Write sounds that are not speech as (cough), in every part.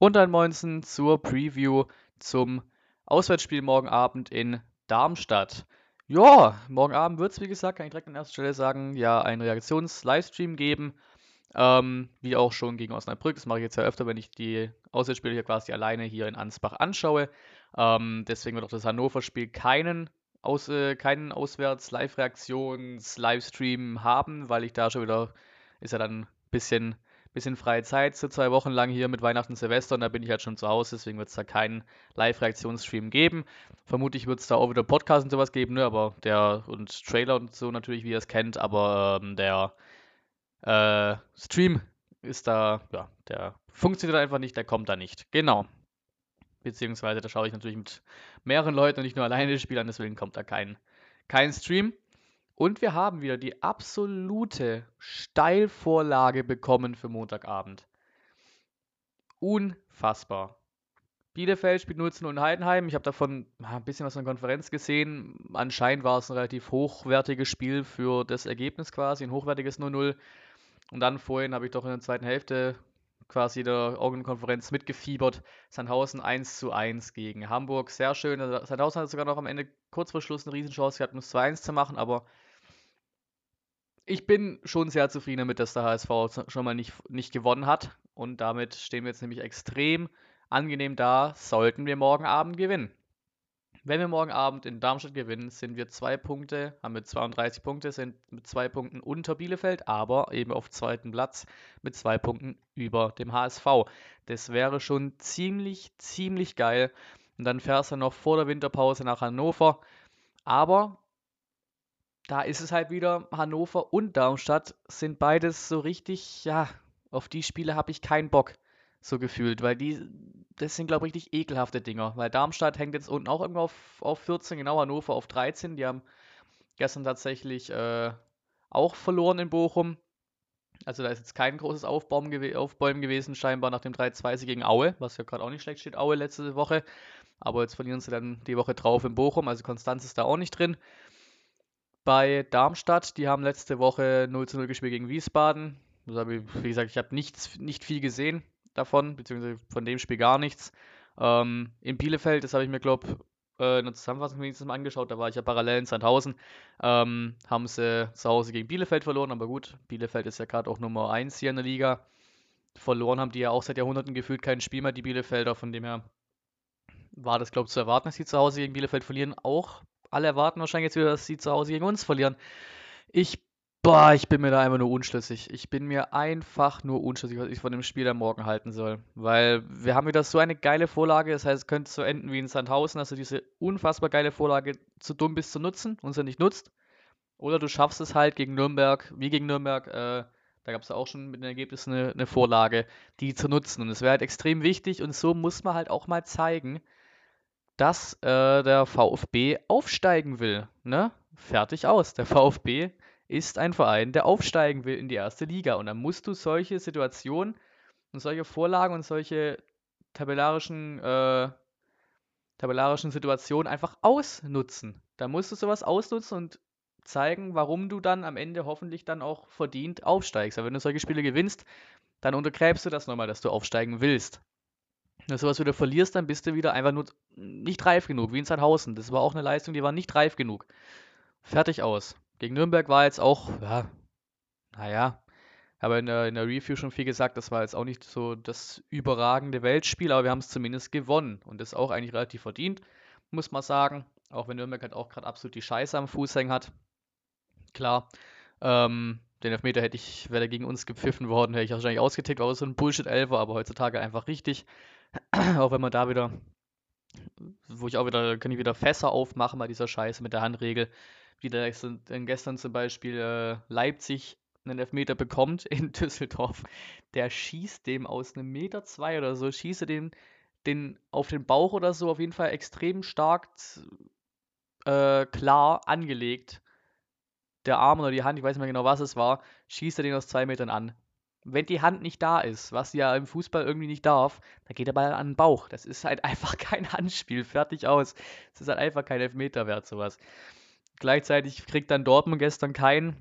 Und dann Moinsen zur Preview zum Auswärtsspiel morgen Abend in Darmstadt. Ja, morgen Abend wird es, wie gesagt, kann ich direkt an erster Stelle sagen, ja, einen Reaktions-Livestream geben. Ähm, wie auch schon gegen Osnabrück. Das mache ich jetzt ja öfter, wenn ich die Auswärtsspiele hier quasi alleine hier in Ansbach anschaue. Ähm, deswegen wird auch das Hannover-Spiel keinen, Aus, äh, keinen Auswärts-Live-Reaktions-Livestream haben, weil ich da schon wieder, ist ja dann ein bisschen bisschen freie Zeit, so zwei Wochen lang hier mit Weihnachten Silvester und da bin ich halt schon zu Hause, deswegen wird es da keinen Live-Reaktionsstream geben. Vermutlich wird es da auch wieder Podcast und sowas geben, ne? aber der und Trailer und so natürlich, wie ihr es kennt, aber ähm, der äh, Stream ist da, ja, der funktioniert einfach nicht, der kommt da nicht. Genau. Beziehungsweise da schaue ich natürlich mit mehreren Leuten und nicht nur alleine das Spiel an, deswegen kommt da kein, kein Stream. Und wir haben wieder die absolute Steilvorlage bekommen für Montagabend. Unfassbar. Bielefeld spielt 0 zu 0 in Heidenheim. Ich habe davon ein bisschen was in der Konferenz gesehen. Anscheinend war es ein relativ hochwertiges Spiel für das Ergebnis quasi, ein hochwertiges 0-0. Und dann vorhin habe ich doch in der zweiten Hälfte quasi der Augenkonferenz mitgefiebert. Sandhausen 1 zu 1 gegen Hamburg. Sehr schön. Also Sandhausen hat sogar noch am Ende kurz vor Schluss eine Riesenchance gehabt, um es 2-1 zu machen, aber ich bin schon sehr zufrieden damit, dass der HSV schon mal nicht, nicht gewonnen hat. Und damit stehen wir jetzt nämlich extrem angenehm da, sollten wir morgen Abend gewinnen. Wenn wir morgen Abend in Darmstadt gewinnen, sind wir zwei Punkte, haben wir 32 Punkte, sind mit zwei Punkten unter Bielefeld, aber eben auf zweiten Platz mit zwei Punkten über dem HSV. Das wäre schon ziemlich, ziemlich geil. Und dann fährst du noch vor der Winterpause nach Hannover. Aber da ist es halt wieder, Hannover und Darmstadt sind beides so richtig, ja, auf die Spiele habe ich keinen Bock, so gefühlt, weil die, das sind, glaube ich, richtig ekelhafte Dinger, weil Darmstadt hängt jetzt unten auch irgendwo auf, auf 14, genau, Hannover auf 13, die haben gestern tatsächlich äh, auch verloren in Bochum, also da ist jetzt kein großes Aufbäumen, gew Aufbäumen gewesen, scheinbar nach dem 3-2 gegen Aue, was ja gerade auch nicht schlecht steht, Aue letzte Woche, aber jetzt verlieren sie dann die Woche drauf in Bochum, also Konstanz ist da auch nicht drin bei Darmstadt. Die haben letzte Woche 0 zu 0 gespielt gegen Wiesbaden. Wie gesagt, ich habe nicht viel gesehen davon, beziehungsweise von dem Spiel gar nichts. Ähm, in Bielefeld, das habe ich mir, glaube ich, äh, in der Zusammenfassung wenigstens mal angeschaut, da war ich ja parallel in Sandhausen, ähm, haben sie zu Hause gegen Bielefeld verloren, aber gut, Bielefeld ist ja gerade auch Nummer 1 hier in der Liga. Verloren haben die ja auch seit Jahrhunderten gefühlt kein Spiel mehr, die Bielefelder, von dem her war das, glaube ich, zu erwarten, dass sie zu Hause gegen Bielefeld verlieren. Auch alle erwarten wahrscheinlich jetzt wieder, dass sie zu Hause gegen uns verlieren. Ich, boah, ich bin mir da einfach nur unschlüssig. Ich bin mir einfach nur unschlüssig, was ich von dem Spiel am Morgen halten soll. Weil wir haben wieder so eine geile Vorlage. Das heißt, es könnte so enden wie in Sandhausen, dass du diese unfassbar geile Vorlage zu dumm bist zu nutzen und sie nicht nutzt. Oder du schaffst es halt gegen Nürnberg, wie gegen Nürnberg, äh, da gab es auch schon mit den Ergebnissen eine, eine Vorlage, die zu nutzen. Und es wäre halt extrem wichtig und so muss man halt auch mal zeigen, dass äh, der VfB aufsteigen will. Ne? Fertig aus. Der VfB ist ein Verein, der aufsteigen will in die erste Liga. Und dann musst du solche Situationen und solche Vorlagen und solche tabellarischen, äh, tabellarischen Situationen einfach ausnutzen. Da musst du sowas ausnutzen und zeigen, warum du dann am Ende hoffentlich dann auch verdient aufsteigst. Aber wenn du solche Spiele gewinnst, dann untergräbst du das nochmal, dass du aufsteigen willst. Wenn du sowas wieder verlierst, dann bist du wieder einfach nur nicht reif genug, wie in Sandhausen. Das war auch eine Leistung, die war nicht reif genug. Fertig aus. Gegen Nürnberg war jetzt auch, ja, naja, habe in der, in der Review schon viel gesagt, das war jetzt auch nicht so das überragende Weltspiel, aber wir haben es zumindest gewonnen. Und das auch eigentlich relativ verdient, muss man sagen. Auch wenn Nürnberg halt auch gerade absolut die Scheiße am Fuß hängen hat. Klar, ähm, den Elfmeter hätte ich, wäre gegen uns gepfiffen worden, hätte ich wahrscheinlich ausgetickt, war so ein Bullshit-Elfer, aber heutzutage einfach richtig. (clears throat) auch wenn man da wieder, wo ich auch wieder, kann ich wieder Fässer aufmachen bei dieser Scheiße mit der Handregel. Wie der gestern zum Beispiel äh, Leipzig einen Elfmeter bekommt (laughs) in Düsseldorf. Der schießt dem aus einem Meter zwei oder so, schießt er den, den auf den Bauch oder so, auf jeden Fall extrem stark äh, klar angelegt. Der Arm oder die Hand, ich weiß nicht mehr genau, was es war, schießt er den aus zwei Metern an wenn die Hand nicht da ist, was ja im Fußball irgendwie nicht darf, dann geht der Ball an den Bauch. Das ist halt (laughs) einfach kein Handspiel. Fertig aus. Das ist halt einfach kein Elfmeter wert, sowas. Gleichzeitig kriegt dann Dortmund gestern keinen.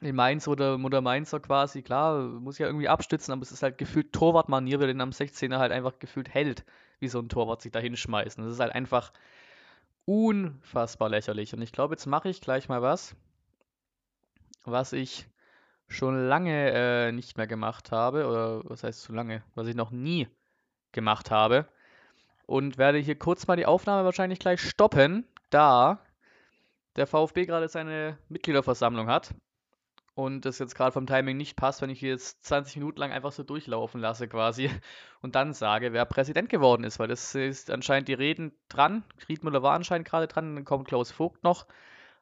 in Mainz oder Mutter Mainzer quasi, klar, muss ja irgendwie abstützen, aber es ist halt gefühlt Torwartmanier, wer den am 16er halt einfach gefühlt hält, wie so ein Torwart sich da hinschmeißen. Das ist halt einfach unfassbar lächerlich. Und ich glaube, jetzt mache ich gleich mal was, was ich schon lange äh, nicht mehr gemacht habe, oder was heißt zu lange, was ich noch nie gemacht habe. Und werde hier kurz mal die Aufnahme wahrscheinlich gleich stoppen, da der VfB gerade seine Mitgliederversammlung hat und das jetzt gerade vom Timing nicht passt, wenn ich jetzt 20 Minuten lang einfach so durchlaufen lasse quasi (laughs) und dann sage, wer Präsident geworden ist, weil das ist anscheinend die Reden dran. Riedmüller war anscheinend gerade dran, dann kommt Klaus Vogt noch.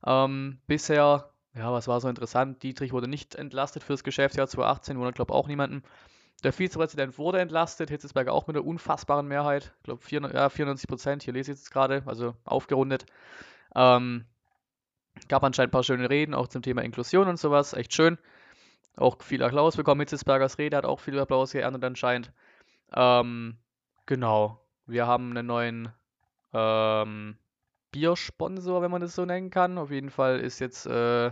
Ähm, bisher, ja, was war so interessant, Dietrich wurde nicht entlastet fürs Geschäftsjahr 2018, wundert glaube auch niemanden. Der Vizepräsident wurde entlastet, Hitzesberger auch mit einer unfassbaren Mehrheit, ich glaube ja, 94 Prozent, hier lese ich jetzt gerade, also aufgerundet. Ähm, Gab anscheinend ein paar schöne Reden, auch zum Thema Inklusion und sowas. Echt schön. Auch viel Applaus bekommen. Hitzesbergers Rede hat auch viel Applaus geerntet anscheinend. Ähm, genau. Wir haben einen neuen ähm, Biersponsor, wenn man das so nennen kann. Auf jeden Fall ist jetzt äh,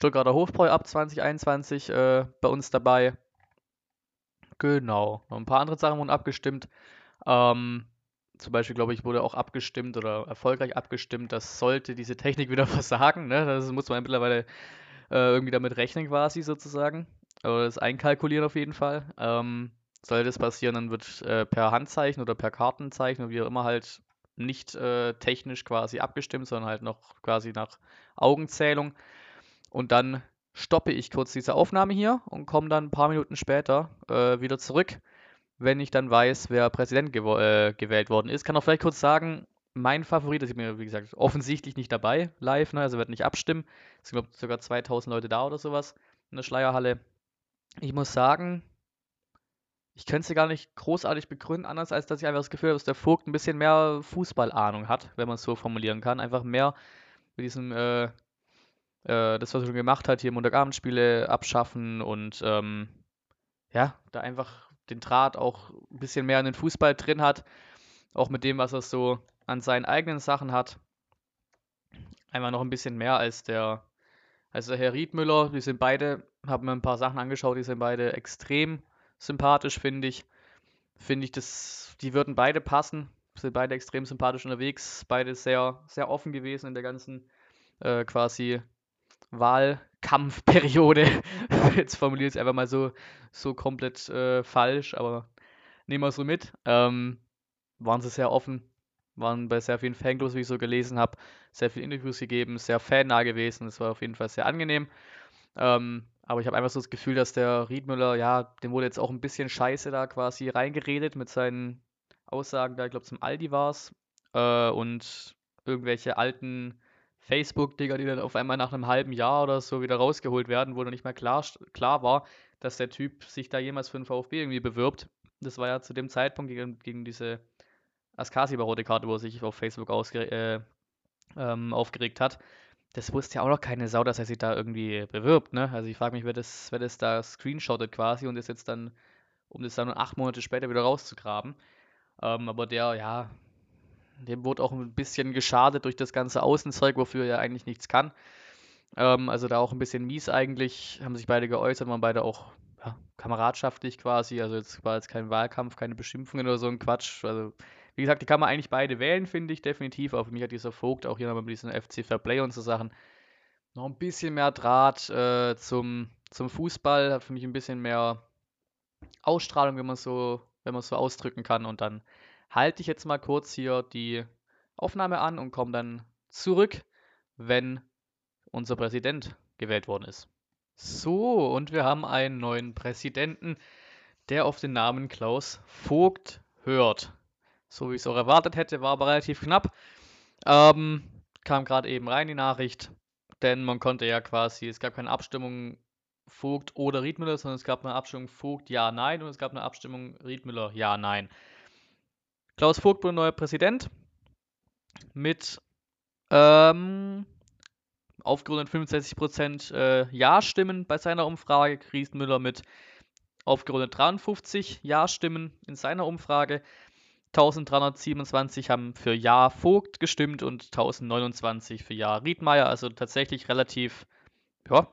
Stuttgarter Hofbräu ab 2021 äh, bei uns dabei. Genau. Noch ein paar andere Sachen wurden abgestimmt. Ähm, zum Beispiel, glaube ich, wurde auch abgestimmt oder erfolgreich abgestimmt, dass sollte diese Technik wieder (laughs) versagen, ne, das muss man mittlerweile äh, irgendwie damit rechnen quasi sozusagen, oder das einkalkulieren auf jeden Fall. Ähm, sollte das passieren, dann wird äh, per Handzeichen oder per Kartenzeichen oder wie auch immer halt nicht äh, technisch quasi abgestimmt, sondern halt noch quasi nach Augenzählung. Und dann stoppe ich kurz diese Aufnahme hier und komme dann ein paar Minuten später äh, wieder zurück wenn ich dann weiß, wer Präsident gew äh, gewählt worden ist. Kann auch vielleicht kurz sagen, mein Favorit, das ist mir, wie gesagt, offensichtlich nicht dabei, live, ne? also wird nicht abstimmen. Es sind, glaube ich, sogar 2000 Leute da oder sowas in der Schleierhalle. Ich muss sagen, ich könnte es gar nicht großartig begründen, anders als dass ich einfach das Gefühl habe, dass der Vogt ein bisschen mehr Fußballahnung hat, wenn man es so formulieren kann. Einfach mehr mit diesem, äh, äh, das, was er schon gemacht hat, hier Montagabendspiele abschaffen und ähm, ja, da einfach den Draht auch ein bisschen mehr in den Fußball drin hat. Auch mit dem, was er so an seinen eigenen Sachen hat. Einmal noch ein bisschen mehr als der, als der Herr Riedmüller. Die sind beide, haben mir ein paar Sachen angeschaut, die sind beide extrem sympathisch, finde ich. Finde ich, dass die würden beide passen. Sind beide extrem sympathisch unterwegs, beide sehr, sehr offen gewesen in der ganzen äh, quasi Wahlkampfperiode. (laughs) Jetzt formuliere ich es einfach mal so, so komplett äh, falsch, aber nehmen wir so mit. Ähm, waren sie sehr offen, waren bei sehr vielen Fanclubs, wie ich so gelesen habe, sehr viele Interviews gegeben, sehr fannah gewesen. Das war auf jeden Fall sehr angenehm. Ähm, aber ich habe einfach so das Gefühl, dass der Riedmüller, ja, dem wurde jetzt auch ein bisschen Scheiße da quasi reingeredet mit seinen Aussagen da, ich glaube zum Aldi war es. Äh, und irgendwelche alten Facebook-Dinger, die dann auf einmal nach einem halben Jahr oder so wieder rausgeholt werden, wo dann nicht mehr klar, klar war, dass der Typ sich da jemals für den VfB irgendwie bewirbt. Das war ja zu dem Zeitpunkt gegen, gegen diese Askasi-rote Karte, wo er sich auf Facebook äh, ähm, aufgeregt hat. Das wusste ja auch noch keine Sau, dass er sich da irgendwie bewirbt, ne? Also ich frage mich, wer das, wer das da screenshottet quasi und ist jetzt dann, um das dann acht Monate später wieder rauszugraben. Ähm, aber der, ja, dem wurde auch ein bisschen geschadet durch das ganze Außenzeug, wofür er eigentlich nichts kann. Ähm, also da auch ein bisschen mies eigentlich, haben sich beide geäußert, waren beide auch ja, kameradschaftlich quasi. Also jetzt war jetzt kein Wahlkampf, keine Beschimpfungen oder so ein Quatsch. Also wie gesagt, die kann man eigentlich beide wählen, finde ich definitiv. Aber für mich hat dieser Vogt auch hier nochmal mit diesem FC Fair Play und so Sachen noch ein bisschen mehr Draht äh, zum, zum Fußball, hat für mich ein bisschen mehr Ausstrahlung, wenn man so, wenn man so ausdrücken kann. Und dann halte ich jetzt mal kurz hier die Aufnahme an und komme dann zurück, wenn unser Präsident gewählt worden ist. So, und wir haben einen neuen Präsidenten, der auf den Namen Klaus Vogt hört. So wie ich es auch erwartet hätte, war aber relativ knapp. Ähm, kam gerade eben rein die Nachricht, denn man konnte ja quasi, es gab keine Abstimmung Vogt oder Riedmüller, sondern es gab eine Abstimmung Vogt ja, nein und es gab eine Abstimmung Riedmüller ja, nein. Klaus Vogt wurde neuer Präsident mit ähm, aufgerundet 65% äh, Ja-Stimmen bei seiner Umfrage. Griesenmüller mit aufgerundet 53 Ja-Stimmen in seiner Umfrage. 1327 haben für Ja Vogt gestimmt und 1029 für Ja Riedmeier. Also tatsächlich relativ ja,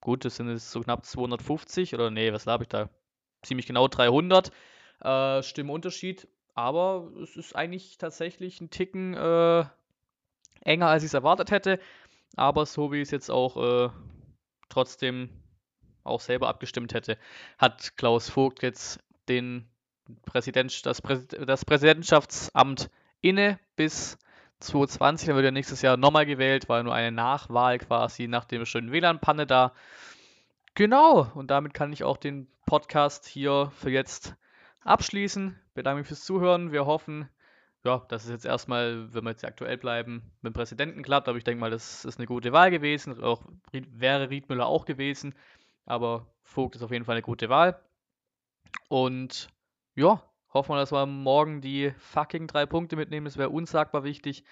gut, das sind jetzt so knapp 250 oder nee, was habe ich da? Ziemlich genau 300 äh, Stimmenunterschied. Aber es ist eigentlich tatsächlich ein Ticken äh, enger, als ich es erwartet hätte. Aber so wie ich es jetzt auch äh, trotzdem auch selber abgestimmt hätte, hat Klaus Vogt jetzt den Präsident, das, Präs das Präsidentschaftsamt inne bis 2020. Dann wird er nächstes Jahr nochmal gewählt, war nur eine Nachwahl quasi nach dem schönen WLAN-Panne da. Genau, und damit kann ich auch den Podcast hier für jetzt abschließen. Bedanke mich fürs Zuhören. Wir hoffen, ja, dass es jetzt erstmal, wenn wir jetzt aktuell bleiben, mit dem Präsidenten klappt. Aber ich denke mal, das ist eine gute Wahl gewesen. Auch wäre Riedmüller auch gewesen. Aber Vogt ist auf jeden Fall eine gute Wahl. Und ja, hoffen wir, dass wir morgen die fucking drei Punkte mitnehmen. Das wäre unsagbar wichtig.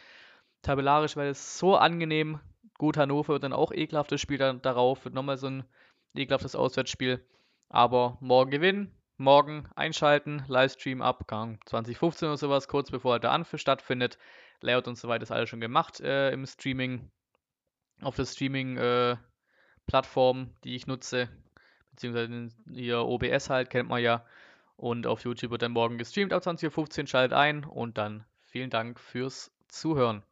Tabellarisch wäre es so angenehm. Gut, Hannover wird dann auch ekelhaftes Spiel dann darauf. Wird nochmal so ein ekelhaftes Auswärtsspiel. Aber morgen gewinnen morgen einschalten, Livestream ab, 2015 oder sowas, kurz bevor der Anpfiff stattfindet. Layout und so weiter ist alles schon gemacht äh, im Streaming, auf der Streaming-Plattform, äh, die ich nutze, beziehungsweise hier OBS halt, kennt man ja. Und auf YouTube wird dann morgen gestreamt ab 20.15 Uhr, schaltet ein und dann vielen Dank fürs Zuhören.